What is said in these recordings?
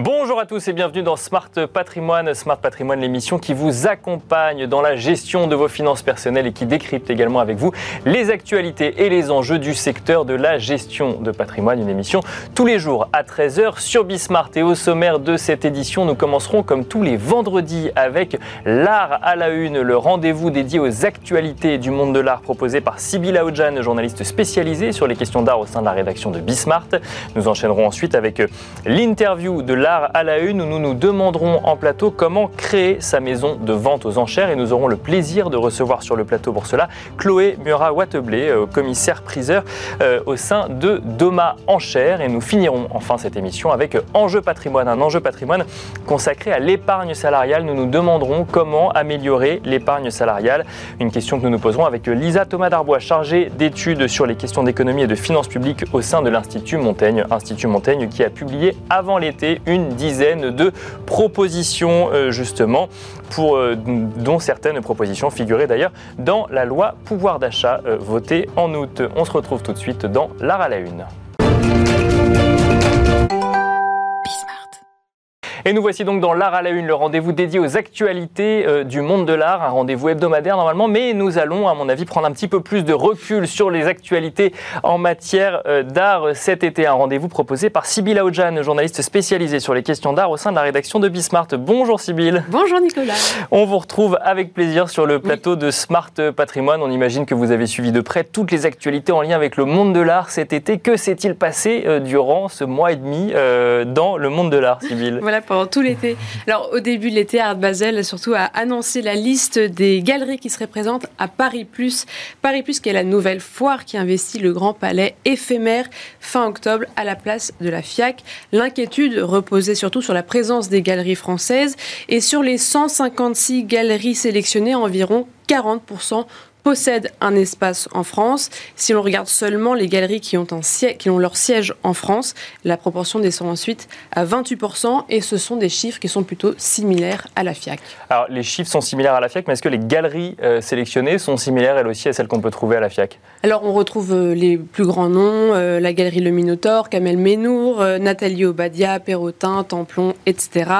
Bonjour à tous et bienvenue dans Smart Patrimoine. Smart Patrimoine, l'émission qui vous accompagne dans la gestion de vos finances personnelles et qui décrypte également avec vous les actualités et les enjeux du secteur de la gestion de patrimoine. Une émission tous les jours à 13h sur Bismart. Et au sommaire de cette édition, nous commencerons comme tous les vendredis avec l'art à la une, le rendez-vous dédié aux actualités du monde de l'art proposé par Sybille Aoudjan, journaliste spécialisée sur les questions d'art au sein de la rédaction de Bismart. Nous enchaînerons ensuite avec l'interview de l'art à la une où nous nous demanderons en plateau comment créer sa maison de vente aux enchères et nous aurons le plaisir de recevoir sur le plateau pour cela Chloé Murat-Wateblé, euh, commissaire priseur euh, au sein de Doma Enchères et nous finirons enfin cette émission avec Enjeu patrimoine, un enjeu patrimoine consacré à l'épargne salariale. Nous nous demanderons comment améliorer l'épargne salariale, une question que nous nous poserons avec Lisa Thomas Darbois, chargée d'études sur les questions d'économie et de finances publiques au sein de l'Institut Montaigne, Institut Montaigne qui a publié avant l'été une une dizaine de propositions euh, justement, pour, euh, dont certaines propositions figuraient d'ailleurs dans la loi pouvoir d'achat euh, votée en août. On se retrouve tout de suite dans l'art à la une. Et nous voici donc dans l'art à la une, le rendez-vous dédié aux actualités euh, du monde de l'art, un rendez-vous hebdomadaire normalement, mais nous allons, à mon avis, prendre un petit peu plus de recul sur les actualités en matière euh, d'art cet été. Un rendez-vous proposé par Sybille Aoudjan, journaliste spécialisée sur les questions d'art au sein de la rédaction de Bismart. Bonjour Sybille. Bonjour Nicolas. On vous retrouve avec plaisir sur le plateau de Smart Patrimoine. On imagine que vous avez suivi de près toutes les actualités en lien avec le monde de l'art cet été. Que s'est-il passé euh, durant ce mois et demi dans le monde de l'art, Sybille? Voilà, tout l'été. Alors, au début de l'été, Art Basel surtout annoncé la liste des galeries qui seraient présentes à Paris Plus. Paris Plus, qui est la nouvelle foire qui investit le Grand Palais éphémère fin octobre à la place de la FIAC. L'inquiétude reposait surtout sur la présence des galeries françaises et sur les 156 galeries sélectionnées, environ 40% possèdent un espace en France. Si l'on regarde seulement les galeries qui ont, un qui ont leur siège en France, la proportion descend ensuite à 28% et ce sont des chiffres qui sont plutôt similaires à la FIAC. Alors les chiffres sont similaires à la FIAC, mais est-ce que les galeries euh, sélectionnées sont similaires elles aussi à celles qu'on peut trouver à la FIAC? Alors on retrouve euh, les plus grands noms, euh, la galerie Le Minotaure, Kamel Ménour, Nathalie Obadia, Perrotin, Templon, etc.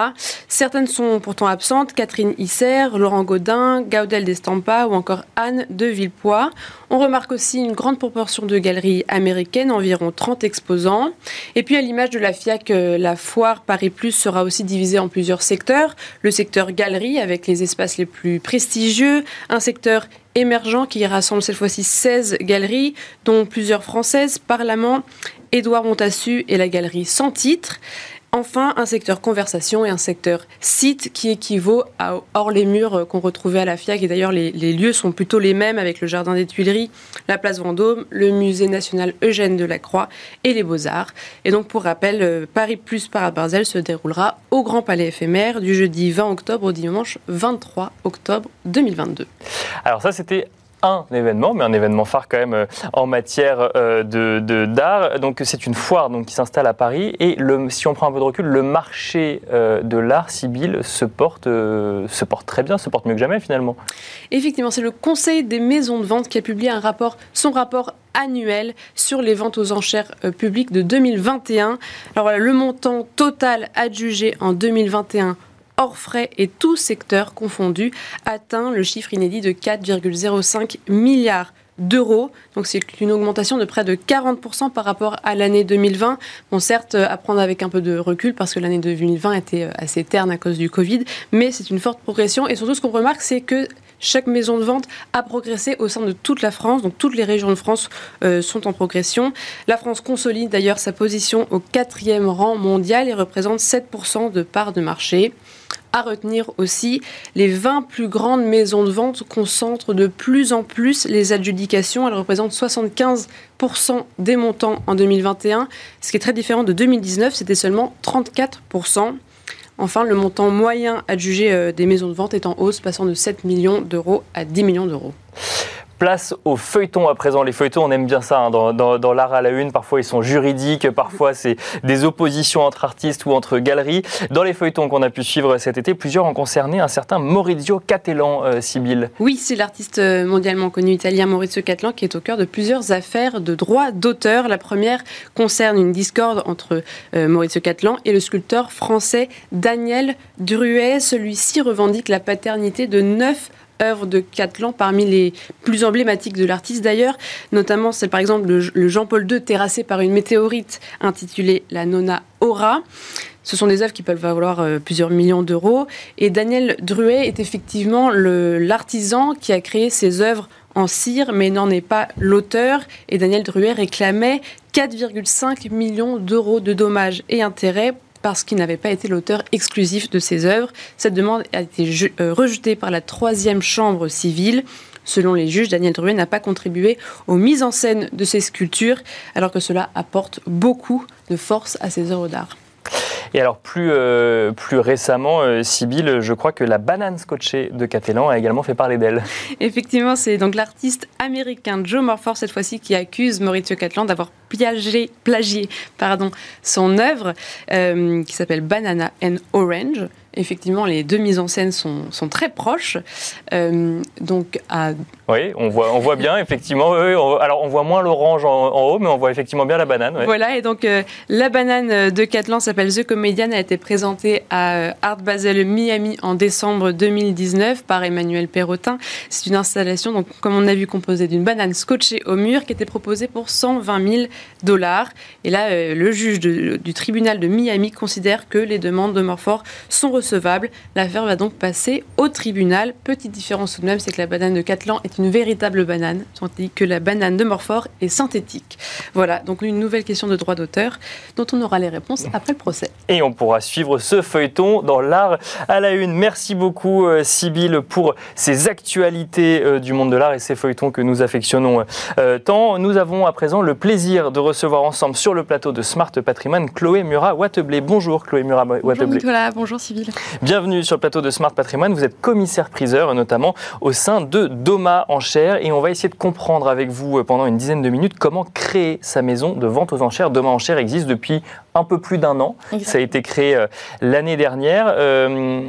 Certaines sont pourtant absentes, Catherine Isser, Laurent Godin, Gaudel Destampa ou encore Anne de Villepoix. On remarque aussi une grande proportion de galeries américaines, environ 30 exposants. Et puis à l'image de la FIAC, euh, la foire Paris Plus sera aussi divisée en plusieurs secteurs. Le secteur galerie avec les espaces les plus prestigieux, un secteur émergent qui rassemble cette fois-ci 16 galeries, dont plusieurs françaises, Parlement, Édouard Montassu et la galerie Sans titre. Enfin, un secteur conversation et un secteur site qui équivaut à hors les murs euh, qu'on retrouvait à la FIAC. Et d'ailleurs, les, lieux sont plutôt les mêmes avec le Jardin des Tuileries, la place Vendôme, le Musée national Eugène de la Croix et les Beaux-Arts. Et donc, pour rappel, euh, Paris Plus Barzel se déroulera au Grand Palais éphémère du jeudi 20 octobre au dimanche 23 octobre 2022. Alors ça, c'était un événement, mais un événement phare quand même euh, en matière euh, de, d'art. Donc c'est une foire donc, qui s'installe à Paris et le, si on prend un peu de recul, le marché euh, de l'art, Sibyl, se porte, se porte très bien, se porte mieux que jamais finalement. Effectivement, c'est le Conseil des maisons de vente qui a publié un rapport, son rapport annuel sur les ventes aux enchères publiques de 2021. Alors voilà, le montant total adjugé en 2021 hors frais et tous secteurs confondus, atteint le chiffre inédit de 4,05 milliards d'euros. Donc c'est une augmentation de près de 40% par rapport à l'année 2020. Bon, certes, à prendre avec un peu de recul parce que l'année 2020 était euh, assez terne à cause du Covid, mais c'est une forte progression. Et surtout, ce qu'on remarque, c'est que chaque maison de vente a progressé au sein de toute la France, donc toutes les régions de France euh, sont en progression. La France consolide d'ailleurs sa position au quatrième rang mondial et représente 7% de part de marché. À retenir aussi, les 20 plus grandes maisons de vente concentrent de plus en plus les adjudications. Elles représentent 75% des montants en 2021, ce qui est très différent de 2019, c'était seulement 34%. Enfin, le montant moyen adjugé euh, des maisons de vente est en hausse, passant de 7 millions d'euros à 10 millions d'euros. Place aux feuilletons à présent. Les feuilletons, on aime bien ça hein, dans, l'art à la une. Parfois, ils sont juridiques, parfois, c'est des oppositions entre artistes ou entre galeries. Dans les feuilletons qu'on a pu suivre cet été, plusieurs ont concerné un certain Maurizio Cattelan, euh, Oui, c'est l'artiste euh, mondialement connu italien Maurizio Cattelan qui est au cœur de plusieurs affaires de droit d'auteur. La première concerne une discorde entre euh, Maurizio Cattelan et le sculpteur français Daniel Druet. Celui-ci revendique la paternité de neuf œuvres de Cattelan, parmi les plus emblématiques de l'artiste d'ailleurs. Notamment, c'est par exemple le, Jean-Paul II terrassé par une météorite intitulée La Nona Aura. Ce sont des œuvres qui peuvent valoir euh, plusieurs millions d'euros. Et Daniel Druet est effectivement l'artisan qui a créé ces œuvres en cire, mais n'en est pas l'auteur. Et Daniel Druet réclamait 4,5 millions d'euros de dommages et intérêts parce qu'il n'avait pas été l'auteur exclusif de ces œuvres. Cette demande a été euh, rejetée par la troisième chambre civile. Selon les juges, Daniel Druet n'a pas contribué aux mises en scène de ces sculptures, alors que cela apporte beaucoup de force à ces œuvres d'art. Et alors plus, euh, plus récemment, euh, je crois que la banane scotchée de Catalan a également fait parler d'elle. Effectivement, c'est donc l'artiste américain Joe Morford cette fois-ci qui accuse Maurizio Catalan d'avoir plagié, plagié pardon, son œuvre euh, qui s'appelle Banana and Orange effectivement, les deux mises en scène sont, sont très proches. Euh, donc à... Oui, on voit, on voit bien, effectivement. alors, on voit moins l'orange en, haut, mais on voit effectivement bien la banane. Voilà, et donc euh, la banane de Catlan s'appelle The Comedian, a été présentée à euh, Art Basel Miami en décembre 2019 par Emmanuel Perrotin. C'est une installation, donc, comme on a vu, composée d'une banane scotchée au mur qui était proposée pour 120 000 dollars. Et là, le juge du tribunal de Miami considère que les demandes de Morfort sont reçues L'affaire va donc passer au tribunal. Petite différence tout de même, c'est que la banane de Catlan est une véritable banane, tandis que la banane de Morfort est synthétique. Voilà, donc une nouvelle question de droit d'auteur dont on aura les réponses après le procès. Et on pourra suivre ce feuilleton dans l'art à la une. Merci beaucoup, euh, Sybille, pour ces actualités euh, du monde de l'art et ces feuilletons que nous affectionnons euh, tant. Nous avons à présent le plaisir de recevoir ensemble sur le plateau de Smart Patrimoine Chloé Murat-Wateblé. Bonjour, Chloé Murat-Wateblé. Bonjour, Nicolas. Bonjour, Sybille. Bienvenue sur le plateau de Smart Patrimoine. Vous êtes commissaire-priseur, notamment au sein de Doma Enchères. Et on va essayer de comprendre avec vous euh, pendant une dizaine de minutes comment créer sa maison de vente aux enchères. Doma Enchères existe depuis un peu plus d'un an. Ça a été créé euh, l'année dernière. Euh,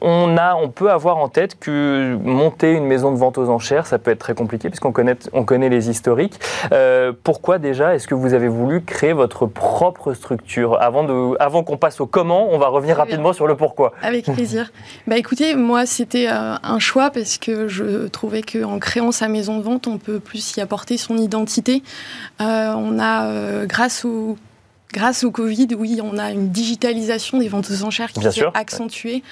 on, a, on peut avoir en tête que monter une maison de vente aux enchères, ça peut être très compliqué puisqu'on connaît, on connaît les historiques. Euh, pourquoi déjà est-ce que vous avez voulu créer votre propre structure Avant, de, avant qu'on passe au comment, on va revenir rapidement sur le pourquoi. Avec plaisir. bah écoutez, moi c'était un choix parce que je trouvais qu'en créant sa maison de vente, on peut plus y apporter son identité. on a, grâce au Grâce au Covid, oui, on a une digitalisation des ventes aux enchères qui s'est accentuée,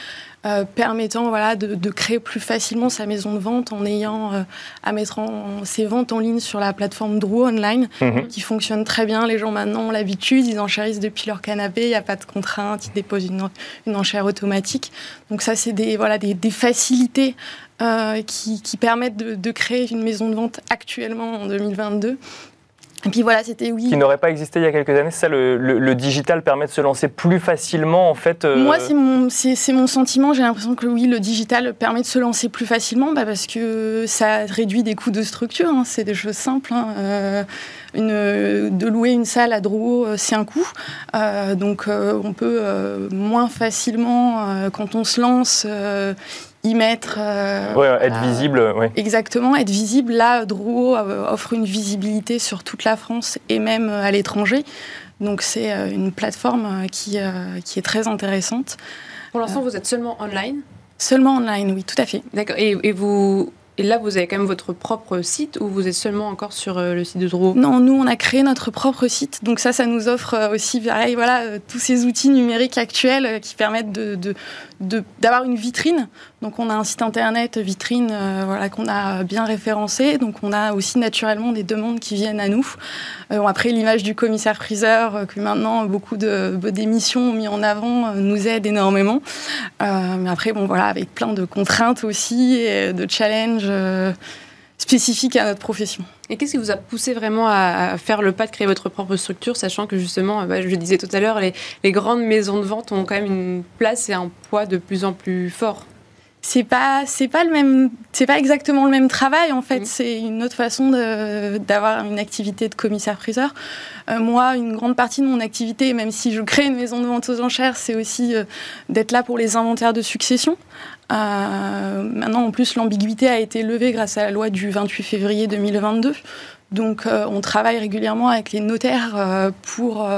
euh, permettant voilà, de, créer plus facilement sa maison de vente en ayant euh, à mettre en, ses ventes en ligne sur la plateforme Drew Online, mhm. qui fonctionne très bien. Les gens maintenant ont l'habitude, ils enchérissent depuis leur canapé, il n'y a pas de contrainte, ils déposent une, une enchère automatique. Donc ça, c'est des, voilà, des, des facilités euh, qui, qui, permettent de, de, créer une maison de vente actuellement en 2022 et puis voilà, c'était oui. Qui n'aurait pas existé il y a quelques années. C'est ça, le, digital permet de se lancer plus facilement, en fait. Euh, Moi, c'est mon, c'est, mon sentiment. J'ai l'impression que oui, le digital permet de se lancer plus facilement, bah, parce que ça réduit des coûts de structure. Hein. C'est des choses simples. Hein. Euh, une, de louer une salle à Drouot, euh, c'est un coût. donc, on peut moins facilement, quand on se lance y mettre. Euh, être visible. Ouais. Exactement, être visible. Là, Drouot euh, offre une visibilité sur toute la France et même euh, à l'étranger. Donc c'est une plateforme qui, qui est très intéressante. Pour l'instant, vous êtes seulement online? Seulement online, oui, tout à fait. D'accord. Et, et, vous, et là, vous avez quand même votre propre site ou vous êtes seulement encore sur euh, le site de Drouot? Non, nous, on a créé notre propre site. Donc ça, ça nous offre euh, aussi, pareil, voilà, euh, tous ces outils numériques actuels qui permettent de, d'avoir une vitrine. Donc on a un site internet vitrine voilà, qu'on a bien référencé. Donc on a aussi naturellement des demandes qui viennent à nous. après l'image du commissaire-priseur que maintenant beaucoup de, d'émissions ont mis en avant nous aide énormément. mais après bon voilà avec plein de contraintes aussi et de challenges euh, spécifique à notre profession. Et qu'est-ce qui vous a poussé vraiment à, faire le pas de créer votre propre structure, sachant que justement, bah, je le disais tout à l'heure, les, grandes maisons de vente ont quand même une place et un poids de plus en plus fort? C'est pas c'est pas le même c'est pas exactement le même travail en fait. C'est une autre façon d'avoir une activité de commissaire priseur euh, moi une grande partie de mon activité même si je crée une maison de vente aux enchères c'est aussi euh, d'être là pour les inventaires de succession. Euh, maintenant en plus l'ambiguïté a été levée grâce à la loi du 28 février 2022 donc on travaille régulièrement avec les notaires pour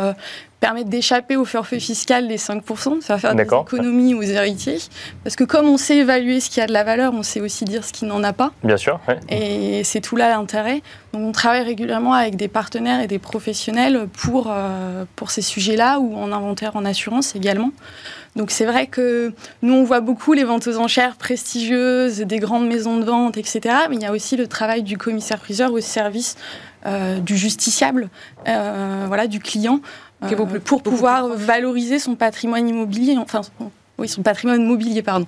permettre d'échapper au forfait fiscal des 5%, de faire faire des économies aux héritiers. Parce que comme on sait évaluer ce qui a de la valeur, on sait aussi dire ce qui n'en a pas. Bien sûr. Et c'est tout là l'intérêt. Donc on travaille régulièrement avec des partenaires et des professionnels pour, euh, pour ces sujets-là, ou en inventaire, en assurance également. Donc c'est vrai que nous, on voit beaucoup les ventes aux enchères prestigieuses, des grandes maisons de vente, etc. Mais il y a aussi le travail du commissaire-priseur au service euh, du justiciable, euh, voilà, du client, euh, pour pouvoir valoriser son patrimoine immobilier, enfin, oui, son patrimoine mobilier, pardon.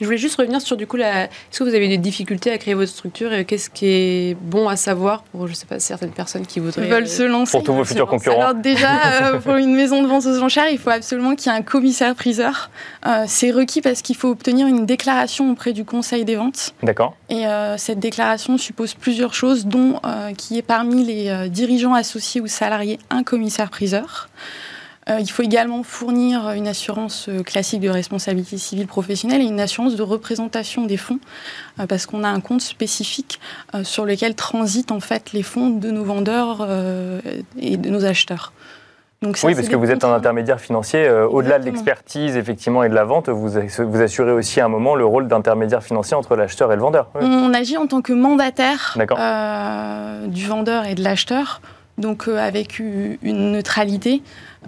Je voulais juste revenir sur du coup, la... est-ce que vous avez des difficultés à créer votre structure et qu'est-ce qui est bon à savoir pour, je sais pas, certaines personnes qui voudraient veulent se lancer pour tous vos futurs concurrents Alors déjà, euh, pour une maison de vente aux enchères, il faut absolument qu'il y ait un commissaire-priseur. Euh, c'est requis parce qu'il faut obtenir une déclaration auprès du Conseil des ventes. D'accord. Et euh, cette déclaration suppose plusieurs choses, dont qu'il y ait parmi les dirigeants associés ou salariés un commissaire-priseur. Euh, il faut également fournir une assurance euh, classique de responsabilité civile professionnelle et une assurance de représentation des fonds, euh, parce qu'on a un compte spécifique sur lequel transitent en fait les fonds de nos vendeurs et de nos acheteurs. Donc oui, parce que vous êtes un intermédiaire financier. Au-delà de l'expertise, effectivement, et de la vente, vous, vous assurez aussi à un moment le rôle d'intermédiaire financier entre l'acheteur et le vendeur. On agit en tant que mandataire du vendeur et de l'acheteur, donc avec une neutralité.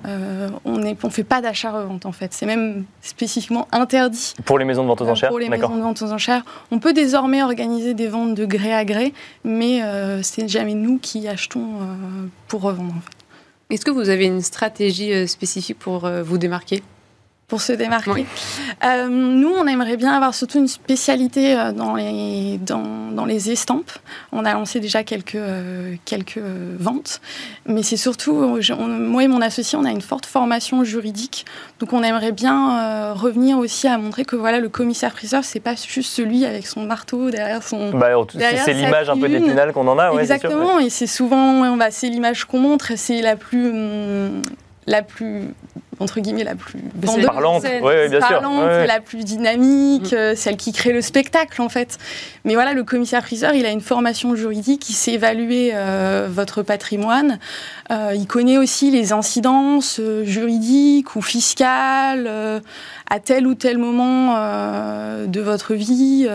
Euh, on ne on fait pas d'achat-revente en fait. C'est même spécifiquement interdit. Pour les maisons de vente aux enchères Pour les maisons de vente aux enchères. On peut désormais organiser des ventes de gré à gré, mais euh, c'est jamais nous qui achetons euh, pour revendre. Est-ce que vous avez une stratégie spécifique pour vous démarquer? Pour se démarquer. Euh, nous, on aimerait bien avoir surtout une spécialité euh, dans les, dans, dans les estampes. On a lancé déjà quelques, euh, quelques ventes, mais c'est surtout, moi et mon associé, on a une forte formation juridique, donc on aimerait bien revenir aussi à montrer que voilà, le commissaire-priseur, c'est pas juste celui avec son marteau derrière son. Bah, c'est l'image un peu d'épinal qu'on en a, ouais, Exactement, et c'est souvent, bah, c'est l'image qu'on montre, c'est la plus. Hum, la plus entre guillemets la plus parlante, bien parlante la plus dynamique, mm. euh, celle qui crée le spectacle en fait. Mais voilà, le commissaire-priseur, il a une formation juridique, il sait évaluer euh, votre patrimoine, euh, il connaît aussi les incidences juridiques ou fiscales à tel ou tel moment de votre vie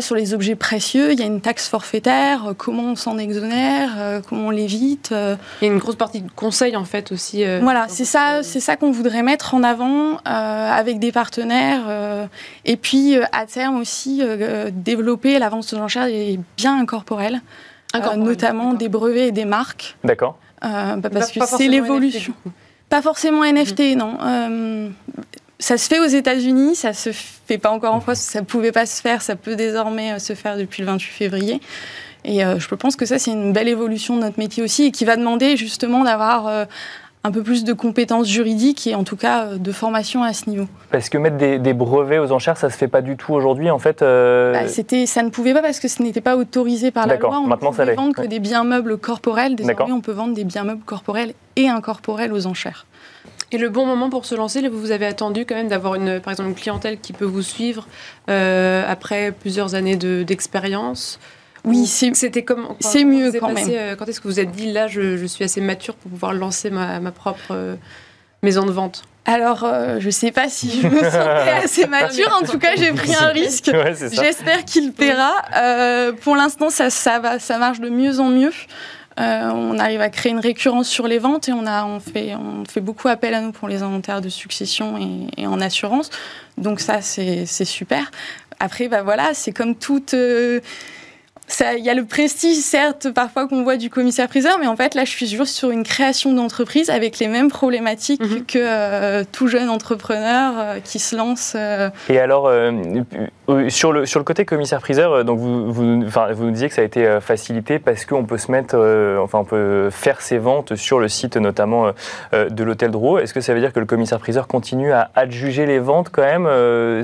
sur les objets précieux, il y a une taxe forfaitaire, euh, comment on s'en exonère, euh, comment on l'évite. Euh. Il y a une grosse partie de conseil en fait aussi. voilà, c'est ça, c'est ça qu'on voudrait mettre en avant avec des partenaires et puis à terme aussi développer la vente aux enchères des biens incorporels, notamment des brevets et des marques. D'accord. Bah, parce que c'est l'évolution. Pas forcément NFT, non ça se fait aux États-Unis, ça se fait pas encore en France, ça pouvait pas se faire, ça peut désormais euh, se faire depuis le 28 février. Et euh, je pense que ça, c'est une belle évolution de notre métier aussi et qui va demander justement d'avoir euh, un peu plus de compétences juridiques et en tout cas de formation à ce niveau. Parce que mettre des, brevets aux enchères, ça se fait pas du tout aujourd'hui en fait bah, c'était, Ça ne pouvait pas parce que ce n'était pas autorisé par la loi. On Maintenant, ne vendre que des biens meubles corporels. Désormais, on peut vendre des biens meubles corporels et incorporels aux enchères. Et le bon moment pour se lancer, vous avez attendu quand même d'avoir une, par exemple, une clientèle qui peut vous suivre euh, après plusieurs années d'expérience? oui, c'était comme. C'est mieux quand même. Euh, quand est-ce que vous êtes dit là, je, suis assez mature pour pouvoir lancer ma, propre euh, maison de vente? Alors, je ne sais pas si je me sentais assez mature. En tout cas, j'ai pris un risque. J'espère qu'il paiera. pour l'instant, ça, ça, va, ça marche de mieux en mieux. Euh, on arrive à créer une récurrence sur les ventes et on, a, on, fait, on fait beaucoup appel à nous pour les inventaires de succession et, en assurance. Donc ça, c'est super. Après, bah voilà, c'est comme toute... Euh, il y a le prestige, certes, parfois qu'on voit du commissaire-priseur, mais en fait, là, je suis juste sur une création d'entreprise avec les mêmes problématiques mhm. que euh, tout jeune entrepreneur euh, qui se lance. Euh. Et alors, sur, le, sur le côté commissaire-priseur, donc vous, vous, vous nous disiez que ça a été facilité parce qu'on peut se mettre, enfin, on peut faire ses ventes sur le site notamment de l'hôtel Drouot. Est-ce que ça veut dire que le commissaire-priseur continue à adjuger les ventes quand même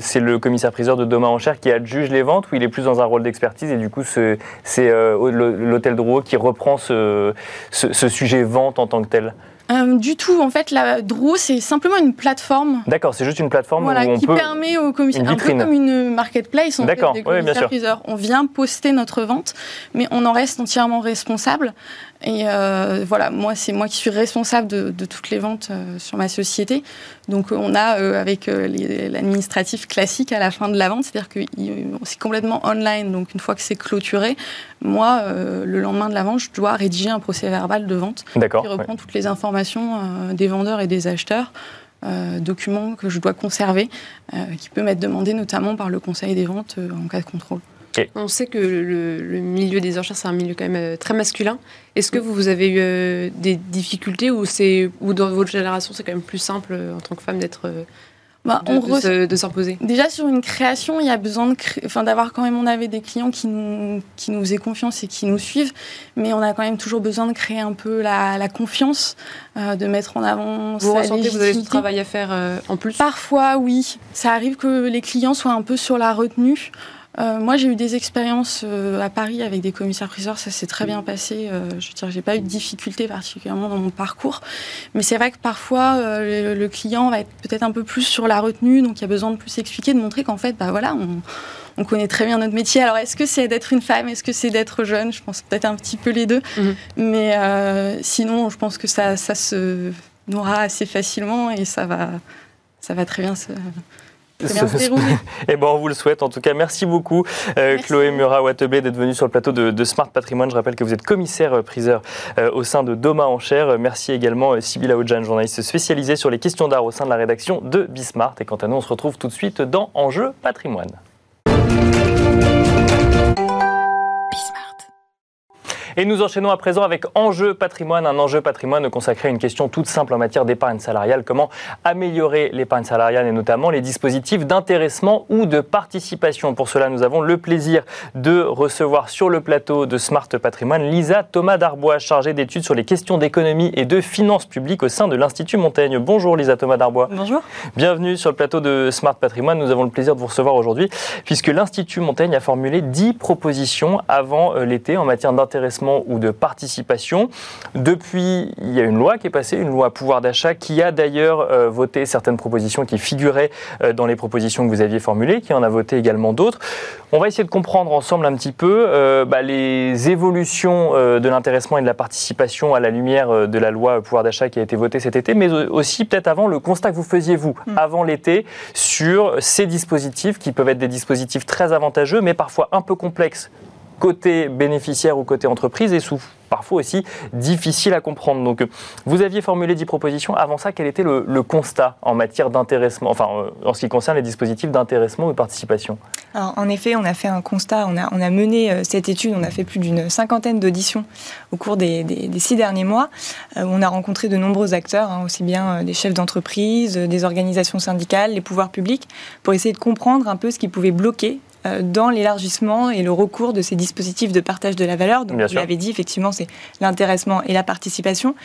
C'est le commissaire-priseur de Doma Enchères qui adjuge les ventes ou il est plus dans un rôle d'expertise et du coup, ce c'est euh, l'hôtel Drouot qui reprend ce, sujet vente en tant que tel. Euh, du tout, en fait, la Drouot, c'est simplement une plateforme. D'accord, c'est juste une plateforme voilà, où on qui permet aux commissaires, un peu comme une marketplace, en fait, des commissaires On vient poster notre vente, mais on en reste entièrement responsable. Et euh, voilà, moi, c'est moi qui suis responsable de, toutes les ventes euh, sur ma société. Donc, on a, euh, avec l'administratif classique à la fin de la vente, c'est-à-dire que c'est complètement online. Donc, une fois que c'est clôturé, moi, le lendemain de la vente, je dois rédiger un procès verbal de vente qui reprend toutes les informations des vendeurs et des acheteurs. documents que je dois conserver, qui peut m'être demandé notamment par le Conseil des ventes en cas de contrôle. On sait que le, milieu des enchères, c'est un milieu quand même euh, très masculin. Est-ce que vous avez eu euh, des difficultés ou, ou dans votre génération, c'est quand même plus simple euh, en tant que femme d'être. Bah, de, s'imposer? Déjà sur une création, il y a besoin de enfin, d'avoir quand même, on avait des clients qui nous, qui nous aient confiance et qui nous suivent, mais on a quand même toujours besoin de créer un peu la, confiance, de mettre en avant. Vous ressentez que vous avez du travail à faire en plus? Parfois, oui. Ça arrive que les clients soient un peu sur la retenue. Euh, moi, j'ai eu des expériences euh, à Paris avec des commissaires-priseurs, ça s'est très bien passé. Euh, je veux dire, j'ai pas eu de difficultés particulièrement dans mon parcours, mais c'est vrai que parfois le, client va être peut-être un peu plus sur la retenue, donc il y a besoin de plus expliquer, de montrer qu'en fait, bah voilà, on, connaît très bien notre métier. Alors, est-ce que c'est d'être une femme, est-ce que c'est d'être jeune? Je pense peut-être un petit peu les deux, mhm. mais sinon, je pense que ça, ça se nourra assez facilement et ça va, ça va très bien se et eh ben, on vous le souhaite en tout cas. Merci beaucoup euh, Chloé Murat-Wattebé d'être venue sur le plateau de, Smart Patrimoine. Je rappelle que vous êtes commissaire euh, priseur euh, au sein de Doma Enchères. Merci également Sybilla Oudjan, journaliste spécialisée sur les questions d'art au sein de la rédaction de Bismart. Et quant à nous, on se retrouve tout de suite dans Enjeu Patrimoine. Et nous enchaînons à présent avec Enjeu patrimoine, un enjeu patrimoine consacré à une question toute simple en matière d'épargne salariale. Comment améliorer l'épargne salariale et notamment les dispositifs d'intéressement ou de participation? Pour cela, nous avons le plaisir de recevoir sur le plateau de Smart Patrimoine Lisa Thomas Darbois, chargée d'études sur les questions d'économie et de finances publiques au sein de l'Institut Montaigne. Bonjour Lisa Thomas Darbois. Bonjour. Bienvenue sur le plateau de Smart Patrimoine. Nous avons le plaisir de vous recevoir aujourd'hui puisque l'Institut Montaigne a formulé 10 propositions avant euh, l'été en matière d'intéressement ou de participation. Depuis, il y a une loi qui est passée, une loi pouvoir d'achat, qui a d'ailleurs euh, voté certaines propositions qui figuraient euh, dans les propositions que vous aviez formulées, qui en a voté également d'autres. On va essayer de comprendre ensemble un petit peu euh, bah, les évolutions de l'intéressement et de la participation à la lumière de la loi pouvoir d'achat qui a été votée cet été, mais aussi peut-être avant le constat que vous faisiez vous, hmm. avant l'été, sur ces dispositifs qui peuvent être des dispositifs très avantageux, mais parfois un peu complexes côté bénéficiaire ou côté entreprise et sous parfois aussi difficile à comprendre. Donc, vous aviez formulé 10 propositions. Avant ça, quel était le, constat en matière d'intéressement, enfin, euh, en ce qui concerne les dispositifs d'intéressement ou de participation? Alors, en effet, on a fait un constat, on a, on a mené euh, cette étude, on a fait plus d'une cinquantaine d'auditions au cours des, six derniers mois. Euh, on a rencontré de nombreux acteurs, hein, aussi bien des chefs d'entreprise, des organisations syndicales, les pouvoirs publics, pour essayer de comprendre un peu ce qui pouvait bloquer euh, dans l'élargissement et le recours de ces dispositifs de partage de la valeur. Donc, vous l'avez dit, effectivement, c'est l'intéressement et la participation.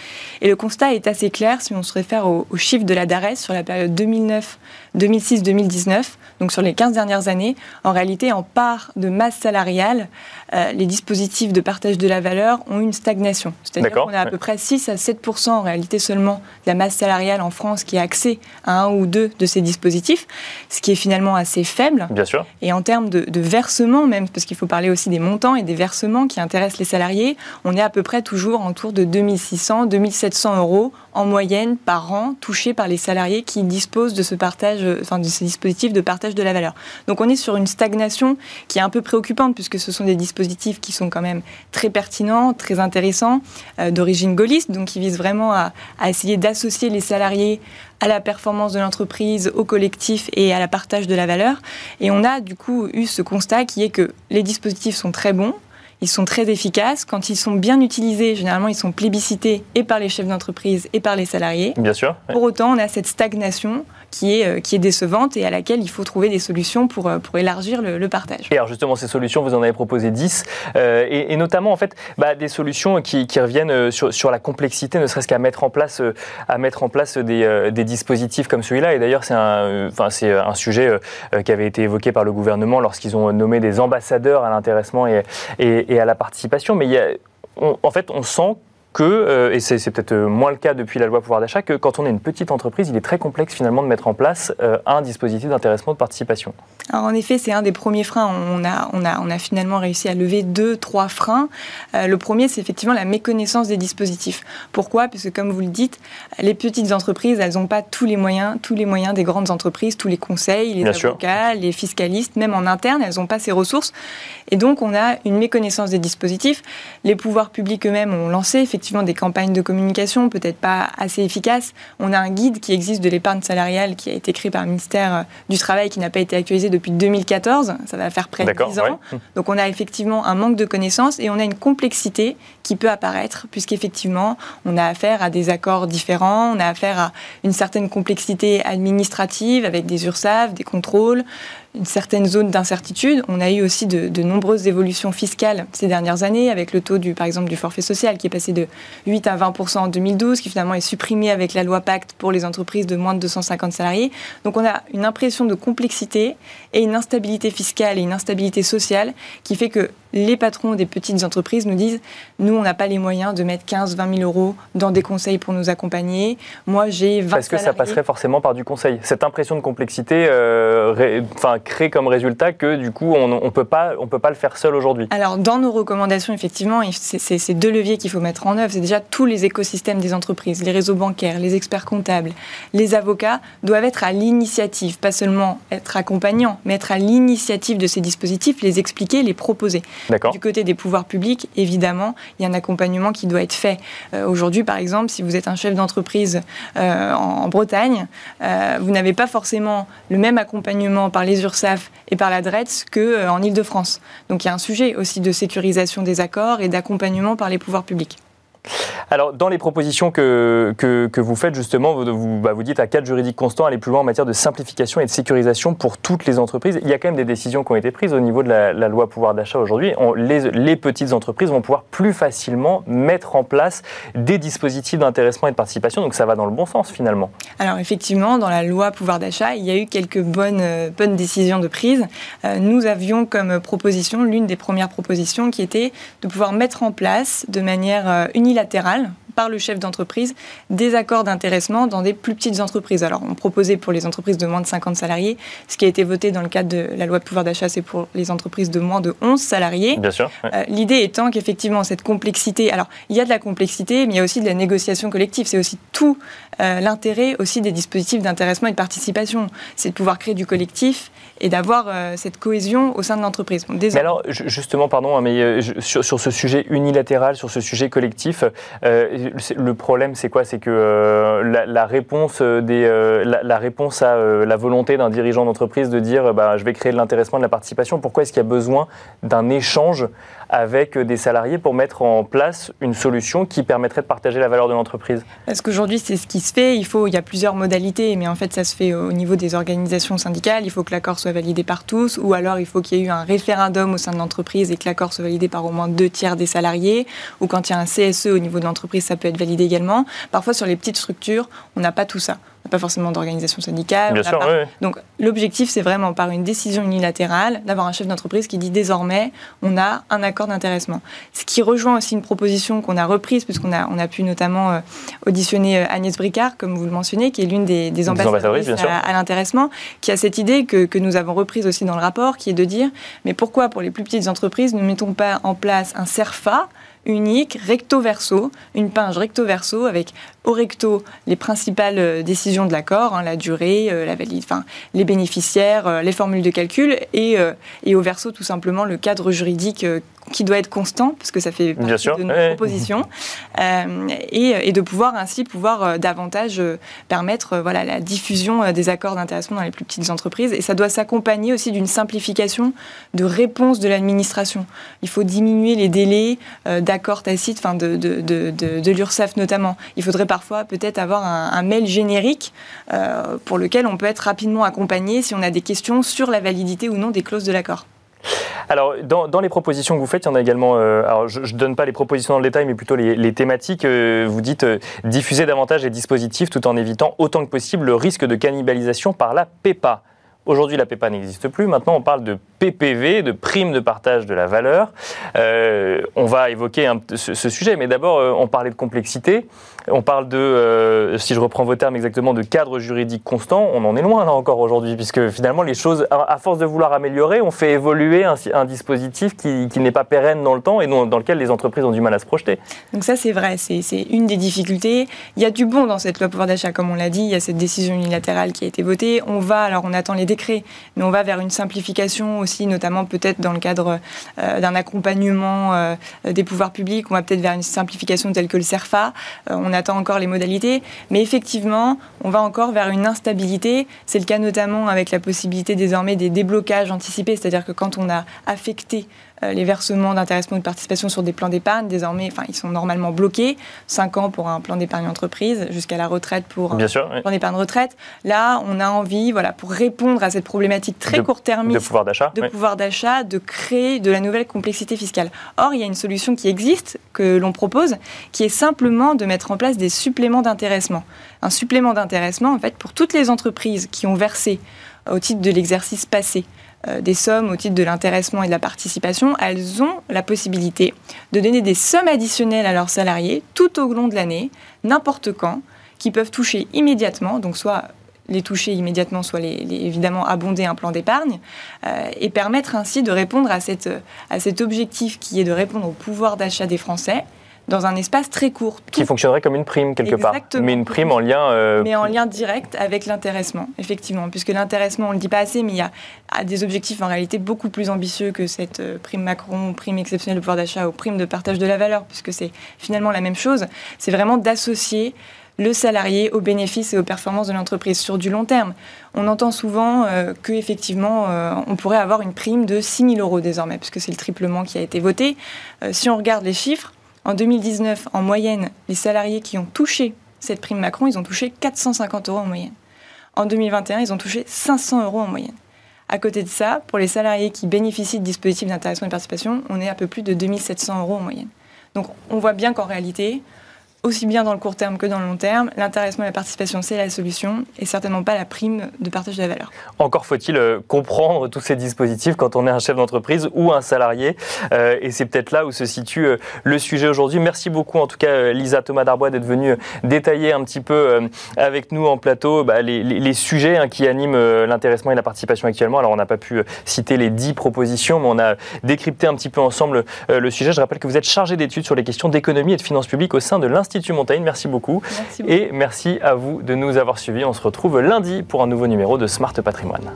Et le constat est assez clair si on se réfère aux, chiffres de la DARES sur la période 2009, 2006-2019, donc sur les 15 dernières années. En réalité, en part de masse salariale, euh, les dispositifs de partage de la valeur ont une stagnation. C'est-à-dire qu'on a à peu près 6 à 7 en réalité seulement de la masse salariale en France qui a accès à un ou deux de ces dispositifs, ce qui est finalement assez faible. Bien sûr. Et en termes de, de versements, même, parce qu'il faut parler aussi des montants et des versements qui intéressent les salariés, on est à peu près toujours autour de 2600, 2700 euros en moyenne par an touchés par les salariés qui disposent de ce partage, enfin de ces dispositifs de partage de la valeur. Donc on est sur une stagnation qui est un peu préoccupante puisque ce sont des dispositifs qui sont quand même très pertinents, très intéressants, euh, d'origine gaulliste, donc qui visent vraiment à essayer d'associer les salariés à la performance de l'entreprise, au collectif et à la partage de la valeur. Et on a du coup eu ce constat qui est que les dispositifs sont très bons, ils sont très efficaces. Quand ils sont bien utilisés, généralement, ils sont plébiscités et par les chefs d'entreprise et par les salariés. Bien sûr. Pour autant, on a cette stagnation qui est, euh, qui est décevante et à laquelle il faut trouver des solutions pour, euh, élargir le, partage. Et alors justement, ces solutions, vous en avez proposé 10, euh, et, notamment en fait bah, des solutions qui, reviennent sur, la complexité, ne serait-ce qu'à mettre en place, mettre en place des, dispositifs comme celui-là. Et d'ailleurs, c'est un, sujet qui avait été évoqué par le gouvernement lorsqu'ils ont nommé des ambassadeurs à l'intéressement et, à la participation. Mais en fait, on sent que, euh, et c'est peut-être euh, moins le cas depuis la loi pouvoir d'achat, que quand on est une petite entreprise, il est très complexe finalement de mettre en place euh, un dispositif d'intéressement de participation. Alors en effet, c'est un des premiers freins. On a, on, a, on a finalement réussi à lever deux, trois freins. le premier, c'est effectivement la méconnaissance des dispositifs. Pourquoi? Parce que comme vous le dites, les petites entreprises, elles n'ont pas tous les moyens, tous les moyens des grandes entreprises, tous les conseils, les avocats, les fiscalistes, même en interne, elles n'ont pas ces ressources. Et donc on a une méconnaissance des dispositifs. Les pouvoirs publics eux-mêmes ont lancé effectivement effectivement des campagnes de communication, peut-être pas assez efficaces. On a un guide qui existe de l'épargne salariale qui a été créé par le ministère euh, du Travail qui n'a pas été actualisé depuis 2014. Ça va faire près de 10 ans. Donc on a effectivement un manque de connaissances et on a une complexité qui peut apparaître puisqu'effectivement on a affaire à des accords différents, on a affaire à une certaine complexité administrative avec des URSAF, des contrôles, une certaine zone d'incertitude. On a eu aussi de, nombreuses évolutions fiscales ces dernières années, avec le taux, du, par exemple, du forfait social qui est passé de 8 à 20% en 2012, qui finalement est supprimé avec la loi Pacte pour les entreprises de moins de 250 salariés. Donc on a une impression de complexité et une instabilité fiscale et une instabilité sociale qui fait que les patrons des petites entreprises nous disent nous, on n'a pas les moyens de mettre 15, 20 000 euros dans des conseils pour nous accompagner. Moi, j'ai 20 Est-ce que ça passerait forcément par du conseil Cette impression de complexité euh, crée comme résultat que du coup, on ne peut, pas, on peut pas le faire seul aujourd'hui Alors, dans nos recommandations, effectivement, c'est deux leviers qu'il faut mettre en œuvre. C'est déjà tous les écosystèmes des entreprises, les réseaux bancaires, les experts comptables, les avocats doivent être à l'initiative, pas seulement être accompagnants, mais être à l'initiative de ces dispositifs, les expliquer, les proposer. Du côté des pouvoirs publics, évidemment, il y a un accompagnement qui doit être fait. Euh, aujourd'hui, par exemple, si vous êtes un chef d'entreprise euh, en, Bretagne, euh, vous n'avez pas forcément le même accompagnement par les URSAF et par la DRETS qu'en Ile-de-France. Donc il y a un sujet aussi de sécurisation des accords et d'accompagnement par les pouvoirs publics. Alors, dans les propositions que, que, vous faites, justement, vous, bah, vous, dites à cadre juridique constant, aller plus loin en matière de simplification et de sécurisation pour toutes les entreprises. Il y a quand même des décisions qui ont été prises au niveau de la, loi pouvoir d'achat aujourd'hui. Les, petites entreprises vont pouvoir plus facilement mettre en place des dispositifs d'intéressement et de participation. Donc, ça va dans le bon sens, finalement. Alors, effectivement, dans la loi pouvoir d'achat, il y a eu quelques bonnes, euh, bonnes décisions de prise. Euh, nous avions comme proposition, l'une des premières propositions qui était de pouvoir mettre en place de manière euh, unilatérale par le chef d'entreprise des accords d'intéressement dans des plus petites entreprises. Alors, on proposait pour les entreprises de moins de 50 salariés. Ce qui a été voté dans le cadre de la loi de pouvoir d'achat, c'est pour les entreprises de moins de 11 salariés. Bien sûr. Euh, l'idée étant qu'effectivement, cette complexité. Alors, il y a de la complexité, mais il y a aussi de la négociation collective. C'est aussi tout euh, l'intérêt aussi des dispositifs d'intéressement et de participation. C'est de pouvoir créer du collectif et d'avoir euh, cette cohésion au sein de l'entreprise. mais alors, justement, pardon, hein, mais sur, sur, ce sujet unilatéral, sur ce sujet collectif, le problème, c'est quoi? C'est que euh, la, réponse des, euh, la, réponse à euh, la volonté d'un dirigeant d'entreprise de dire bah, je vais créer de l'intéressement, de la participation, pourquoi est-ce qu'il y a besoin d'un échange avec des salariés pour mettre en place une solution qui permettrait de partager la valeur de l'entreprise? Parce qu'aujourd'hui, c'est ce qui se fait. Il, il y a plusieurs modalités, mais en fait, ça se fait au niveau des organisations syndicales. Il faut que l'accord soit validé par tous, ou alors il faut qu'il y ait eu un référendum au sein de l'entreprise et que l'accord soit validé par au moins deux tiers des salariés, ou quand il y a un CSE au niveau de l'entreprise, ça peut être validé également. Parfois, sur les petites structures, on n'a pas tout ça pas forcément d'organisation syndicale. Bien sûr, Donc l'objectif, c'est vraiment par une décision unilatérale d'avoir un chef d'entreprise qui dit désormais, on a un accord d'intéressement. Ce qui rejoint aussi une proposition qu'on a reprise, puisqu'on a, on a pu notamment euh, auditionner euh, Agnès Bricard, comme vous le mentionnez, qui est l'une des, des, ambassadrices, à, l'intéressement, qui a cette idée que, que nous avons reprise aussi dans le rapport, qui est de dire, mais pourquoi pour les plus petites entreprises ne mettons pas en place un CERFA unique, recto verso, une pinge recto verso avec au recto les principales euh, décisions de l'accord, hein, la durée, euh, la valide, enfin, les bénéficiaires, euh, les formules de calcul, et, et, au verso tout simplement le cadre juridique qui doit être constant, parce que ça fait partie de nos propositions, et, et, de pouvoir ainsi pouvoir davantage permettre voilà, la diffusion des accords d'intéressement dans les plus petites entreprises. Et ça doit s'accompagner aussi d'une simplification de réponse de l'administration. Il faut diminuer les délais d'accords tacites, enfin de, de, de, de l'URSSAF notamment. Il faudrait parfois peut-être avoir un, mail générique euh, pour lequel on peut être rapidement accompagné si on a des questions sur la validité ou non des clauses de l'accord. Alors, dans, les propositions que vous faites, il y en a également, euh, alors je ne donne pas les propositions dans le détail, mais plutôt les, thématiques. Euh, vous dites diffuser davantage les dispositifs tout en évitant autant que possible le risque de cannibalisation par la PEPA. Aujourd'hui, la PEPA n'existe plus. Maintenant, on parle de PPV, de prime de partage de la valeur. Euh, on va évoquer ce, sujet, mais d'abord, euh, on parlait de complexité. On parle de, euh, si je reprends vos termes exactement, de cadre juridique constant. On en est loin là encore aujourd'hui, puisque finalement, les choses, à, force de vouloir améliorer, on fait évoluer un, dispositif qui, n'est pas pérenne dans le temps et dans lequel les entreprises ont du mal à se projeter. Donc ça, c'est vrai, c'est une des difficultés. Il y a du bon dans cette loi pouvoir d'achat, comme on l'a dit. Il y a cette décision unilatérale qui a été votée. On va, alors on attend les décrets, mais on va vers une simplification notamment peut-être dans le cadre euh, d'un accompagnement euh, des pouvoirs publics. On va peut-être vers une simplification telle que le CERFA. Euh, on attend encore les modalités. Mais effectivement, on va encore vers une instabilité. C'est le cas notamment avec la possibilité désormais des déblocages anticipés, c'est-à-dire que quand on a affecté les versements d'intéressement de participation sur des plans d'épargne, désormais, enfin, ils sont normalement bloqués. 5 ans pour un plan d'épargne entreprise, jusqu'à la retraite pour Bien sûr, un plan d'épargne retraite. Là, on a envie, voilà, pour répondre à cette problématique très court-termiste de pouvoir d'achat, de pouvoir d'achat, de créer de la nouvelle complexité fiscale. Or, il y a une solution qui existe, que l'on propose, qui est simplement de mettre en place des suppléments d'intéressement. Un supplément d'intéressement, en fait, pour toutes les entreprises qui ont versé au titre de l'exercice passé euh, des sommes au titre de l'intéressement et de la participation, elles ont la possibilité de donner des sommes additionnelles à leurs salariés tout au long de l'année, n'importe quand, qui peuvent toucher immédiatement, donc soit les toucher immédiatement, soit évidemment abonder un plan d'épargne, euh, et permettre ainsi de répondre à cet objectif qui est de répondre au pouvoir d'achat des Français dans un espace très court. Qui fonctionnerait comme une prime quelque part. Mais une prime en lien. Euh, mais en lien direct avec l'intéressement, effectivement. Puisque l'intéressement, on ne le dit pas assez, mais il y a, des objectifs en réalité beaucoup plus ambitieux que cette euh, prime Macron, prime exceptionnelle de pouvoir d'achat ou prime de partage de la valeur, puisque c'est finalement la même chose. C'est vraiment d'associer le salarié aux bénéfices et aux performances de l'entreprise sur du long terme. On entend souvent euh, qu'effectivement, on pourrait avoir une prime de 6 000 euros désormais, puisque c'est le triplement qui a été voté. si on regarde les chiffres, en 2019, en moyenne, les salariés qui ont touché cette prime Macron, ils ont touché 450 euros en moyenne. En 2021, ils ont touché 500 euros en moyenne. À côté de ça, pour les salariés qui bénéficient de dispositifs d'intéressement et de participation, on est à peu plus de 2700 euros en moyenne. Donc on voit bien qu'en réalité, aussi bien dans le court terme que dans le long terme. L'intéressement et la participation, c'est la solution et certainement pas la prime de partage de la valeur. Encore faut-il euh, comprendre tous ces dispositifs quand on est un chef d'entreprise ou un salarié. Euh, et c'est peut-être là où se situe euh, le sujet aujourd'hui. Merci beaucoup en tout cas Lisa Thomas Darbois d'être venue détailler un petit peu avec nous en plateau bah, les, sujets hein, qui animent l'intéressement et la participation actuellement. Alors on n'a pas pu citer les dix propositions, mais on a décrypté un petit peu ensemble le sujet. Je rappelle que vous êtes chargé d'études sur les questions d'économie et de finances publiques au sein de l'Institut Montaigne. Merci beaucoup. merci beaucoup. Et merci à vous de nous avoir suivis. On se retrouve lundi pour un nouveau numéro de Smart Patrimoine.